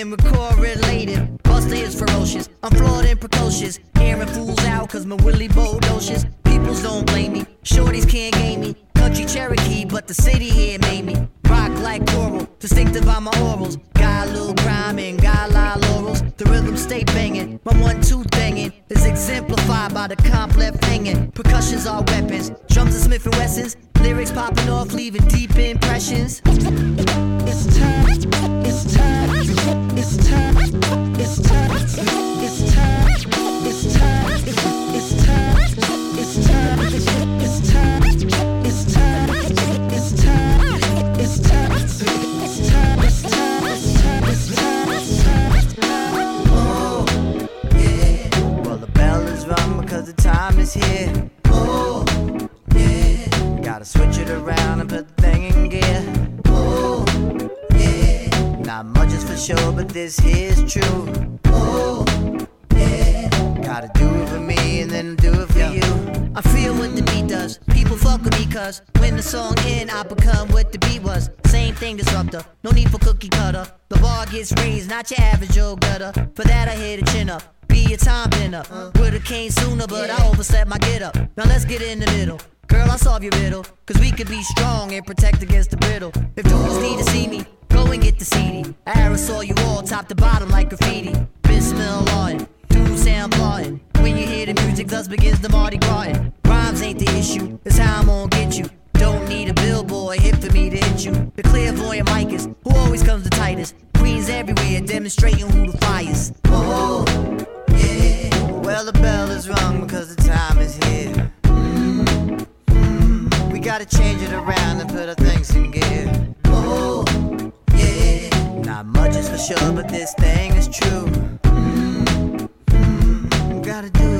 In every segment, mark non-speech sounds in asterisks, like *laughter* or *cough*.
and correlated. Buster is ferocious. I'm flawed and precocious. Song end, I become what the beat was. Same thing disruptor, no need for cookie cutter. The bar gets raised, not your average Joe gutter. For that I hit a chin up. Be a time dinner. Would've came sooner, but I overslept my get up. Now let's get in the middle. Girl, I'll solve your riddle. Cause we could be strong and protect against the brittle. If dudes need to see me, go and get the CD. I aerosol you all top to bottom like graffiti. Bismillah smell on do sound. When you hear the music, thus begins the Mardi Gras. Rhymes ain't the issue, it's how I'm gonna get you. Don't need a billboard for me to hit you. The clairvoyant mic is who always comes the tightest. Queens everywhere demonstrating who the. Oh, yeah. Well, the bell is rung because the time is here. Mm. We gotta change it around and put our things in gear. Oh, yeah. Not much is for sure, but this thing is true. Mm, mm. Gotta do it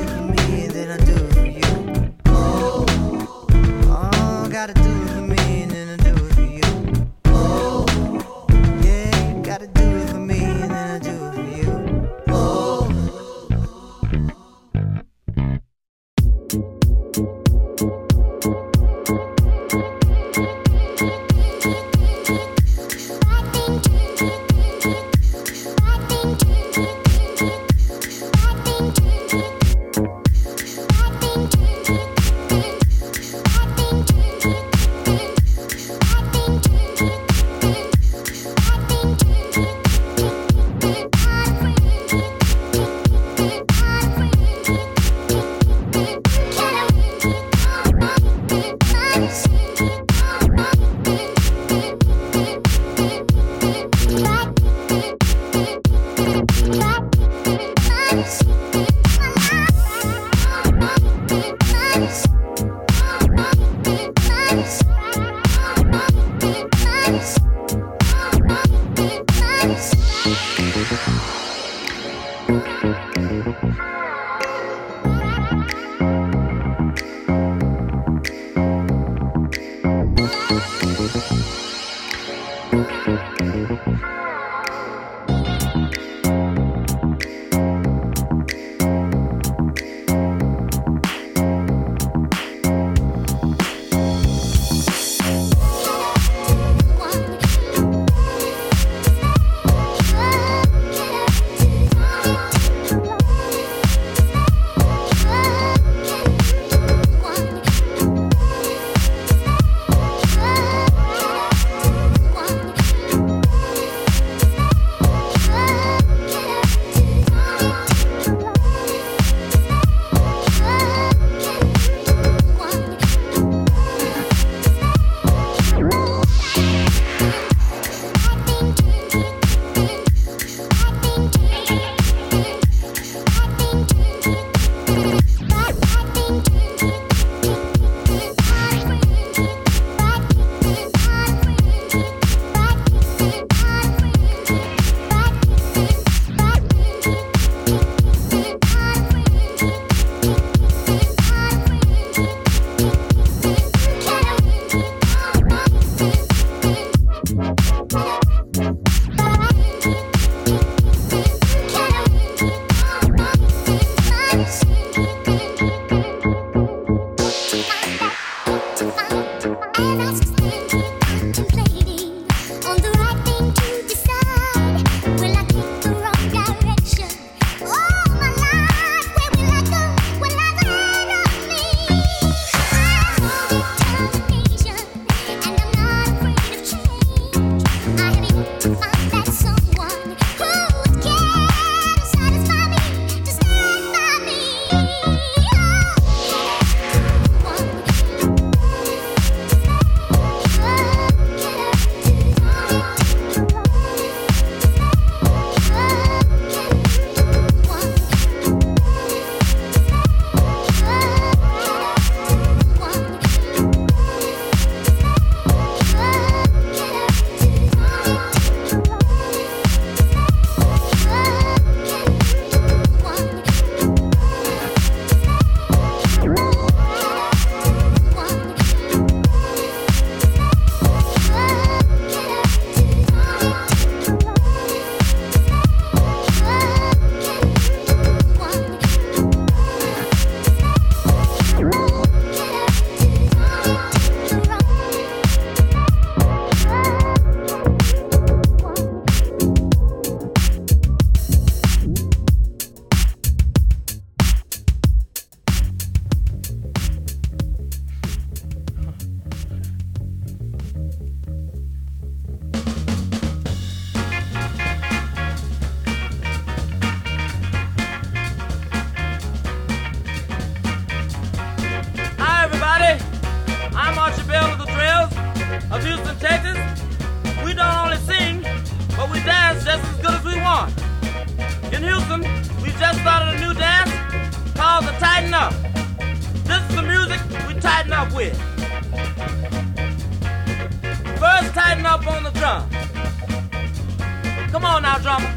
on now, drummer.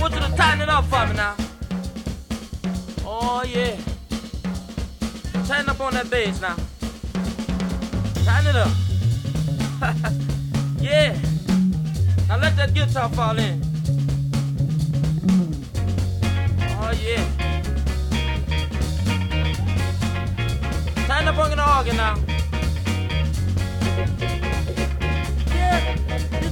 What's you to tighten it up for me now? Oh, yeah. Tighten up on that bass now. Tighten it up. *laughs* yeah. Now let that guitar fall in. Oh, yeah. Tighten up on the organ now.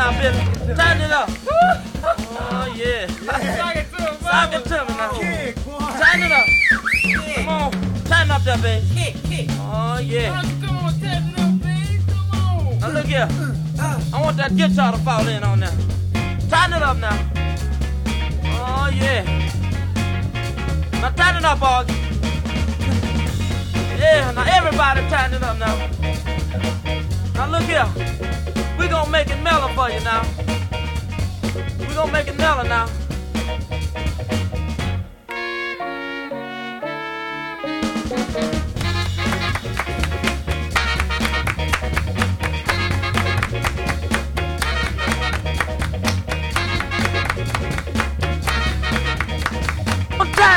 Turn I've been it up. *laughs* Oh, yeah. Suck it to him, Suck it to me now. Kick, it up. Kick. Come on. Turn up that baby. Kick, kick. Oh, yeah. Come on, tighten up, baby. Come on. Now, look here. Uh. I want that guitar to fall in on that. Turn it up now. Oh, yeah. Now, turn it up, Augie. *laughs* Yeah, now everybody turn it up now. Now look here we gonna make it mellow for you now. We gonna make it mellow now.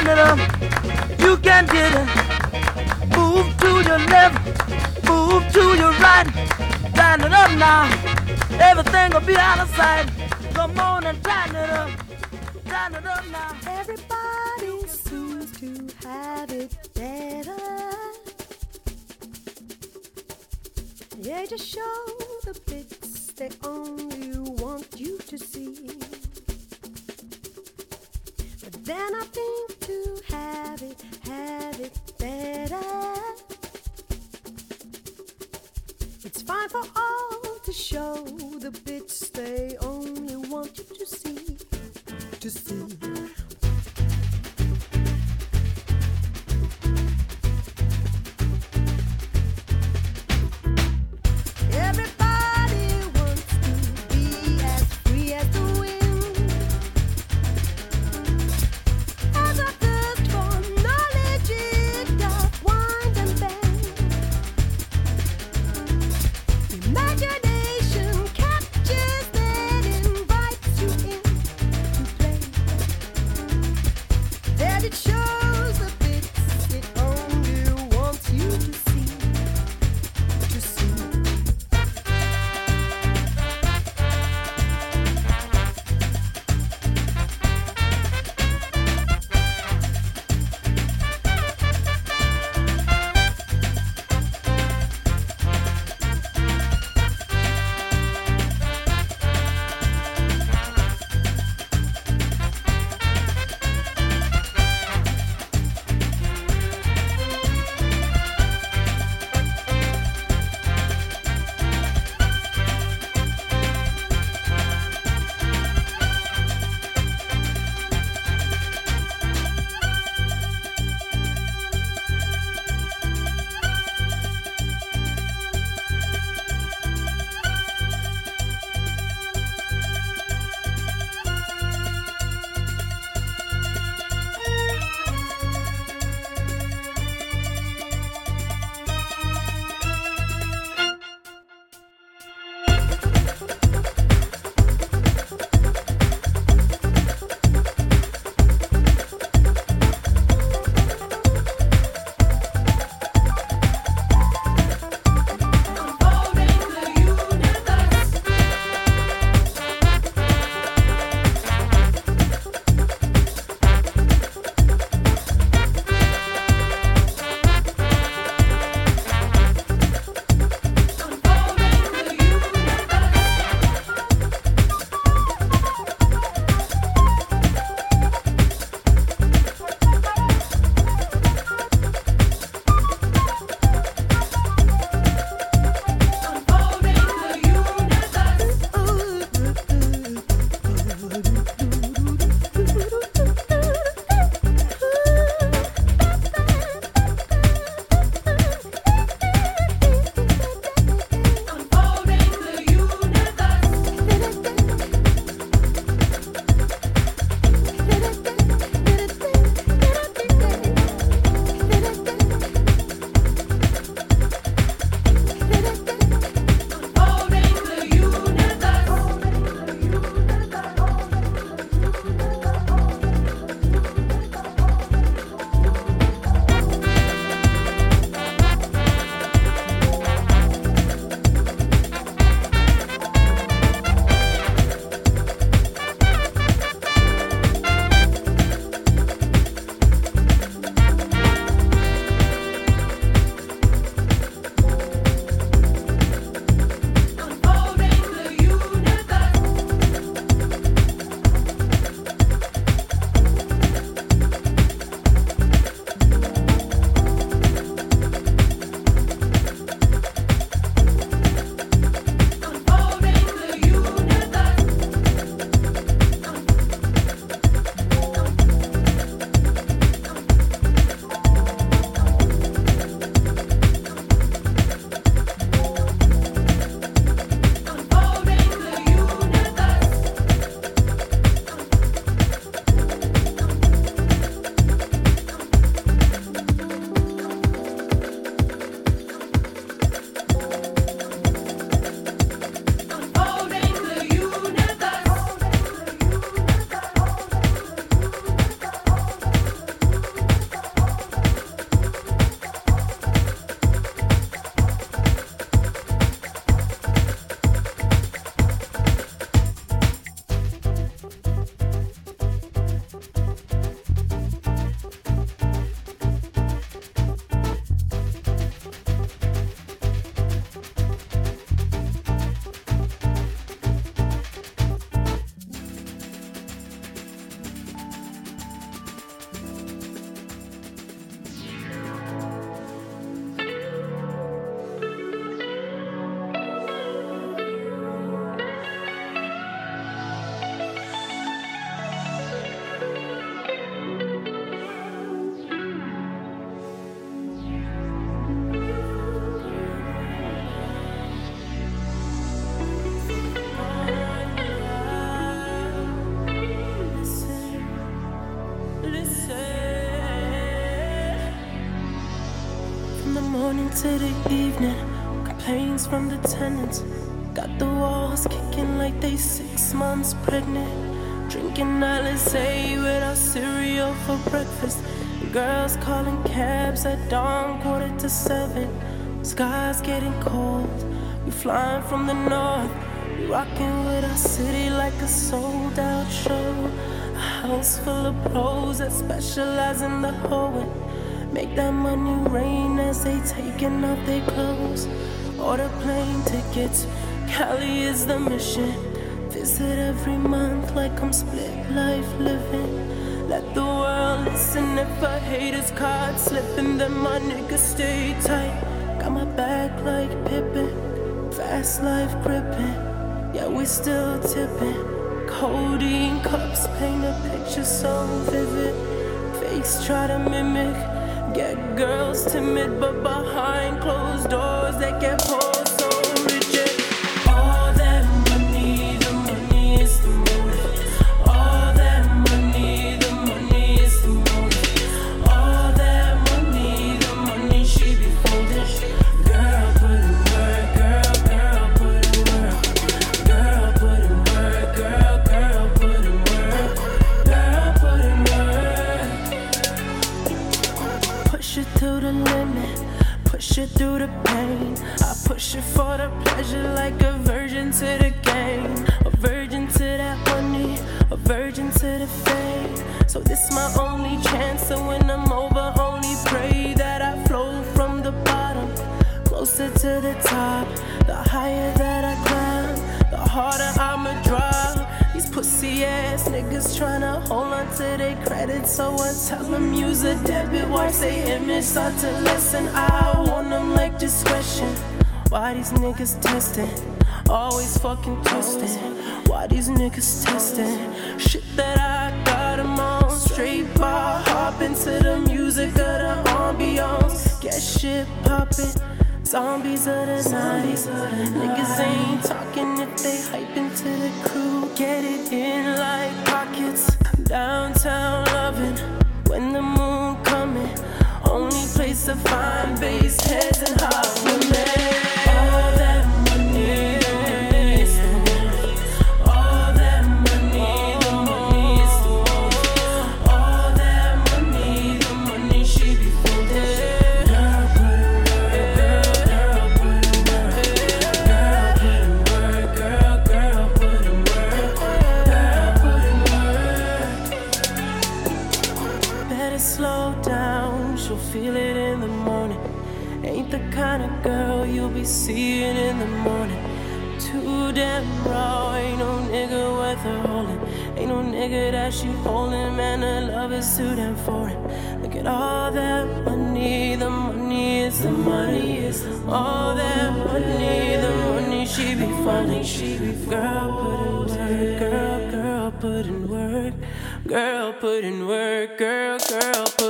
Up. You can get it. Move to your left, move to your right tighten now. Everything will be out of sight. Come on and now. Everybody seems to have it better. Yeah, just show the bits they only want you to see. But then I think to have it, have it better fine for all to show. The bits they only want you to see, to see. Evening. Complaints from the tenants. Got the walls kicking like they six months pregnant. Drinking Alizé without cereal for breakfast. Girls calling cabs at dawn, quarter to seven. Sky's getting cold. We flying from the north. We rocking with our city like a sold out show. A house full of pros that specialize in the hoeing. Make that money rain as they taking off their clothes. Order plane tickets. Cali is the mission. Visit every month like I'm split life living. Let the world listen if a hater's card slipping, then my niggas stay tight. Got my back like Pippen, fast life gripping. Yeah, we still tipping. Codeine cups paint a picture so vivid. Fakes try to mimic, get girls timid, but behind closed doors they get pulled through the pain. I push it for the pleasure like a virgin to the game. A virgin to that money, a virgin to the fame. So this is my only chance, so when I'm over, only pray that I flow from the bottom closer to the top. The higher that I climb, the harder I'ma pussy ass niggas tryna hold on to their credit, so I tell them use a debit, watch they image start to listen. I want them like discretion. Why these niggas testing? Always fucking twisting. Why these niggas testing? Shit that I got 'em on. Straight bar, hop into the music of the ambiance. Get shit poppin'. Zombies of the night. Niggas ain't talking if they hype into the crew. Get it in like pockets. Downtown loving when the moon coming. Only place to find bass heads and hot love is foreign. Look at all that money, the money is the money, is all that money, the money she be funding, she be girl put in work, girl, girl put in work, girl put in work, girl, girl put.